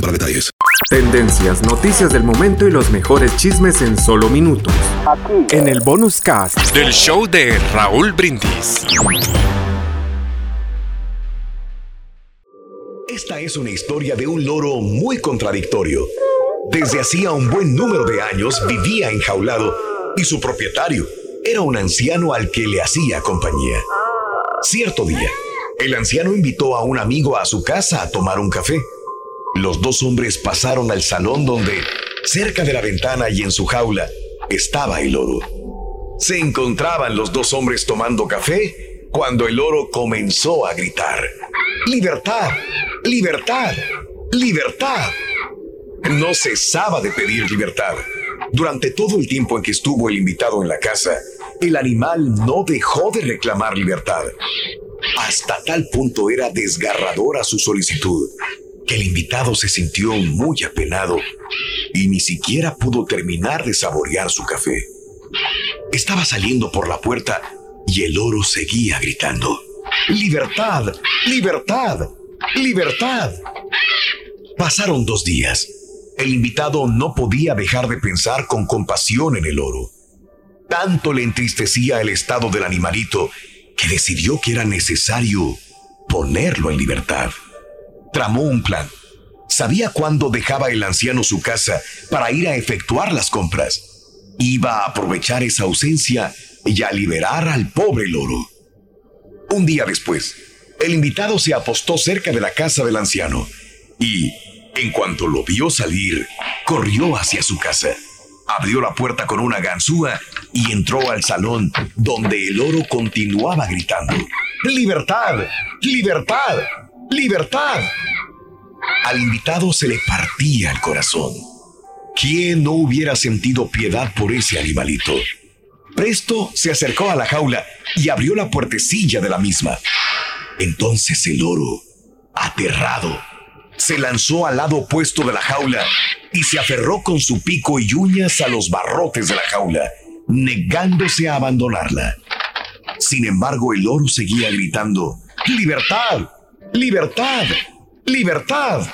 para detalles. Tendencias, noticias del momento y los mejores chismes en solo minutos. En el bonus cast. Del show de Raúl Brindis. Esta es una historia de un loro muy contradictorio. Desde hacía un buen número de años vivía enjaulado y su propietario era un anciano al que le hacía compañía. Cierto día, el anciano invitó a un amigo a su casa a tomar un café. Los dos hombres pasaron al salón donde, cerca de la ventana y en su jaula, estaba el loro. Se encontraban los dos hombres tomando café cuando el loro comenzó a gritar. ¡Libertad! ¡Libertad! ¡Libertad! No cesaba de pedir libertad. Durante todo el tiempo en que estuvo el invitado en la casa, el animal no dejó de reclamar libertad. Hasta tal punto era desgarradora su solicitud que el invitado se sintió muy apenado y ni siquiera pudo terminar de saborear su café. Estaba saliendo por la puerta y el oro seguía gritando. ¡Libertad! ¡Libertad! ¡Libertad! Pasaron dos días. El invitado no podía dejar de pensar con compasión en el oro. Tanto le entristecía el estado del animalito que decidió que era necesario ponerlo en libertad. Tramó un plan. Sabía cuándo dejaba el anciano su casa para ir a efectuar las compras. Iba a aprovechar esa ausencia y a liberar al pobre loro. Un día después, el invitado se apostó cerca de la casa del anciano y, en cuanto lo vio salir, corrió hacia su casa. Abrió la puerta con una ganzúa y entró al salón donde el oro continuaba gritando. ¡Libertad! ¡Libertad! ¡Libertad! Al invitado se le partía el corazón. ¿Quién no hubiera sentido piedad por ese animalito? Presto se acercó a la jaula y abrió la puertecilla de la misma. Entonces el oro, aterrado, se lanzó al lado opuesto de la jaula y se aferró con su pico y uñas a los barrotes de la jaula, negándose a abandonarla. Sin embargo, el oro seguía gritando, ¡Libertad! ¡Libertad! ¡Libertad!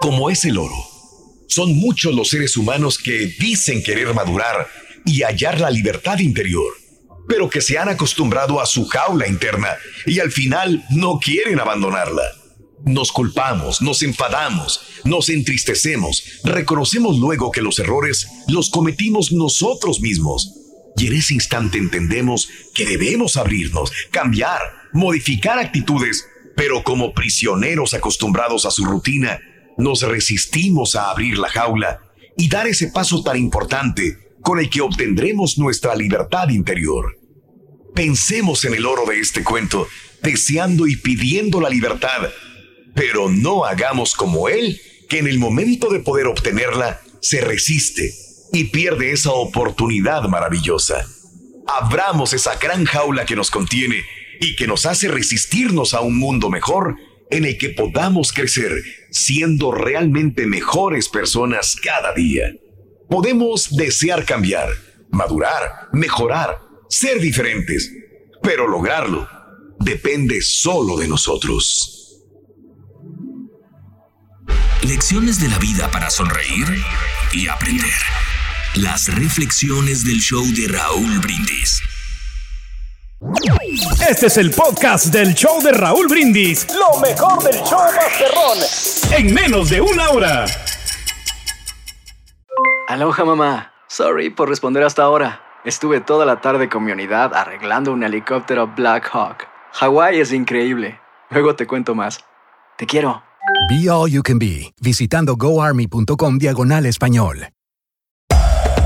Como es el oro, son muchos los seres humanos que dicen querer madurar y hallar la libertad interior, pero que se han acostumbrado a su jaula interna y al final no quieren abandonarla. Nos culpamos, nos enfadamos, nos entristecemos, reconocemos luego que los errores los cometimos nosotros mismos. Y en ese instante entendemos que debemos abrirnos, cambiar, modificar actitudes, pero como prisioneros acostumbrados a su rutina, nos resistimos a abrir la jaula y dar ese paso tan importante con el que obtendremos nuestra libertad interior. Pensemos en el oro de este cuento, deseando y pidiendo la libertad, pero no hagamos como él, que en el momento de poder obtenerla se resiste y pierde esa oportunidad maravillosa. Abramos esa gran jaula que nos contiene y que nos hace resistirnos a un mundo mejor en el que podamos crecer siendo realmente mejores personas cada día. Podemos desear cambiar, madurar, mejorar, ser diferentes, pero lograrlo depende solo de nosotros. Lecciones de la vida para sonreír y aprender. Las reflexiones del show de Raúl Brindis. Este es el podcast del show de Raúl Brindis. Lo mejor del show Masterrón. En menos de una hora. Aloha mamá. Sorry por responder hasta ahora. Estuve toda la tarde con mi unidad arreglando un helicóptero Black Hawk. Hawái es increíble. Luego te cuento más. Te quiero. Be All You Can Be, visitando goarmy.com diagonal español.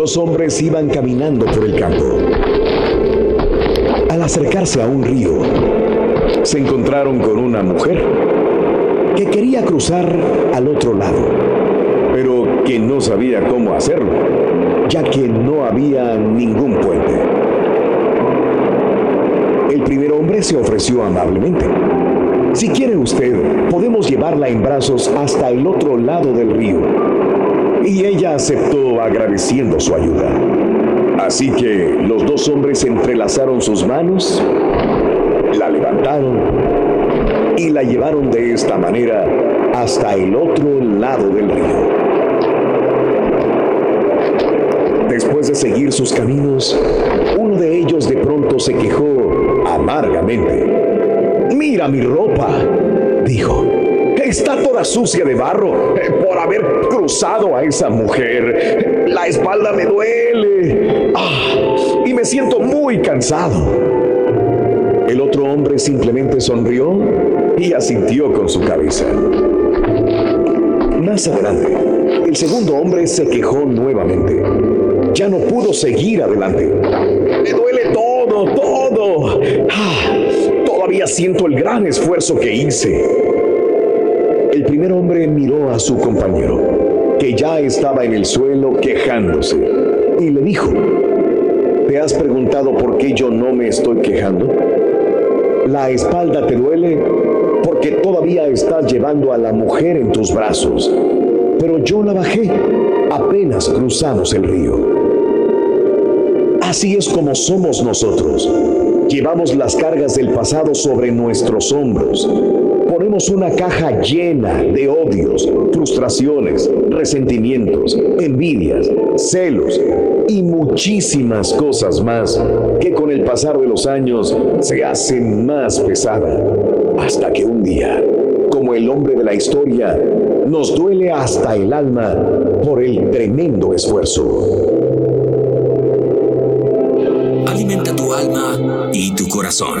Dos hombres iban caminando por el campo. Al acercarse a un río, se encontraron con una mujer que quería cruzar al otro lado, pero que no sabía cómo hacerlo, ya que no había ningún puente. El primer hombre se ofreció amablemente. Si quiere usted, podemos llevarla en brazos hasta el otro lado del río. Y ella aceptó agradeciendo su ayuda. Así que los dos hombres entrelazaron sus manos, la levantaron y la llevaron de esta manera hasta el otro lado del río. Después de seguir sus caminos, uno de ellos de pronto se quejó amargamente. Mira mi ropa, dijo. Está toda sucia de barro eh, por haber cruzado a esa mujer. La espalda me duele. Ah, y me siento muy cansado. El otro hombre simplemente sonrió y asintió con su cabeza. Más adelante, el segundo hombre se quejó nuevamente. Ya no pudo seguir adelante. Me duele todo, todo. Ah, todavía siento el gran esfuerzo que hice. El primer hombre miró a su compañero, que ya estaba en el suelo quejándose, y le dijo, ¿te has preguntado por qué yo no me estoy quejando? La espalda te duele porque todavía estás llevando a la mujer en tus brazos, pero yo la bajé apenas cruzamos el río. Así es como somos nosotros. Llevamos las cargas del pasado sobre nuestros hombros. Ponemos una caja llena de odios, frustraciones, resentimientos, envidias, celos y muchísimas cosas más que con el pasar de los años se hacen más pesada. Hasta que un día, como el hombre de la historia, nos duele hasta el alma por el tremendo esfuerzo. Alimenta tu alma y tu corazón.